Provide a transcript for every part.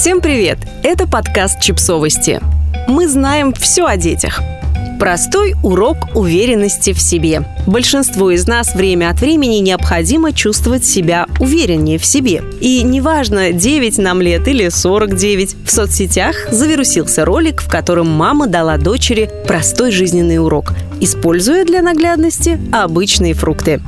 Всем привет! Это подкаст «Чипсовости». Мы знаем все о детях. Простой урок уверенности в себе. Большинству из нас время от времени необходимо чувствовать себя увереннее в себе. И неважно, 9 нам лет или 49, в соцсетях завирусился ролик, в котором мама дала дочери простой жизненный урок, используя для наглядности обычные фрукты.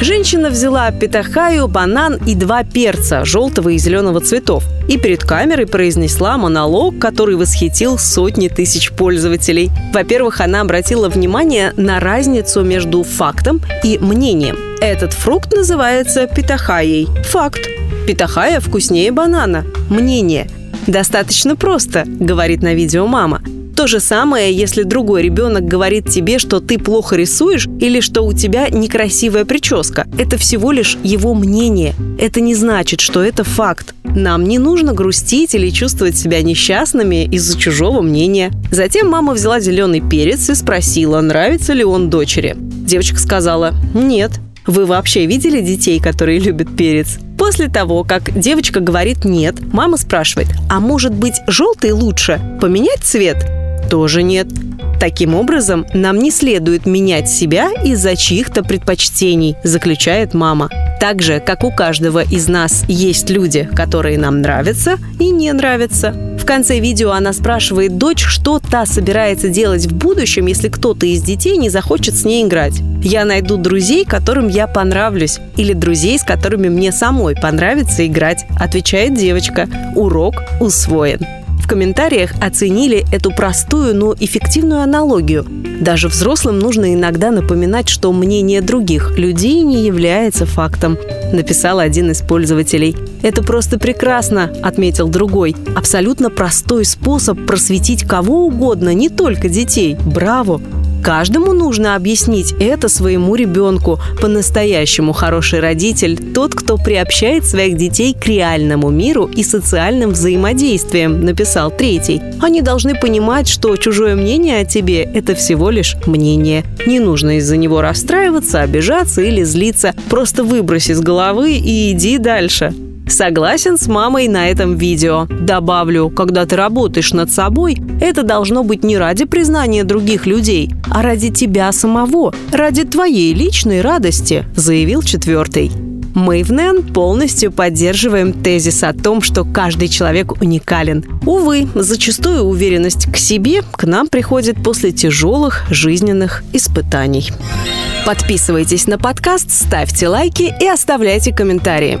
Женщина взяла питахаю, банан и два перца желтого и зеленого цветов и перед камерой произнесла монолог, который восхитил сотни тысяч пользователей. Во-первых, она обратила внимание на разницу между фактом и мнением. Этот фрукт называется питахаей. Факт. Питахая вкуснее банана. Мнение. Достаточно просто, говорит на видео мама. То же самое, если другой ребенок говорит тебе, что ты плохо рисуешь или что у тебя некрасивая прическа. Это всего лишь его мнение. Это не значит, что это факт. Нам не нужно грустить или чувствовать себя несчастными из-за чужого мнения. Затем мама взяла зеленый перец и спросила, нравится ли он дочери. Девочка сказала «нет». Вы вообще видели детей, которые любят перец? После того, как девочка говорит «нет», мама спрашивает «а может быть желтый лучше? Поменять цвет?» Тоже нет. Таким образом, нам не следует менять себя из-за чьих-то предпочтений, заключает мама. Так же, как у каждого из нас есть люди, которые нам нравятся и не нравятся. В конце видео она спрашивает дочь, что та собирается делать в будущем, если кто-то из детей не захочет с ней играть. Я найду друзей, которым я понравлюсь, или друзей, с которыми мне самой понравится играть, отвечает девочка. Урок усвоен в комментариях оценили эту простую, но эффективную аналогию. Даже взрослым нужно иногда напоминать, что мнение других людей не является фактом, написал один из пользователей. «Это просто прекрасно», — отметил другой. «Абсолютно простой способ просветить кого угодно, не только детей. Браво!» Каждому нужно объяснить это своему ребенку. По-настоящему хороший родитель – тот, кто приобщает своих детей к реальному миру и социальным взаимодействиям, написал третий. Они должны понимать, что чужое мнение о тебе – это всего лишь мнение. Не нужно из-за него расстраиваться, обижаться или злиться. Просто выбрось из головы и иди дальше. Согласен с мамой на этом видео. Добавлю, когда ты работаешь над собой, это должно быть не ради признания других людей, а ради тебя самого, ради твоей личной радости, заявил четвертый. Мы в НЭН полностью поддерживаем тезис о том, что каждый человек уникален. Увы, зачастую уверенность к себе к нам приходит после тяжелых жизненных испытаний. Подписывайтесь на подкаст, ставьте лайки и оставляйте комментарии.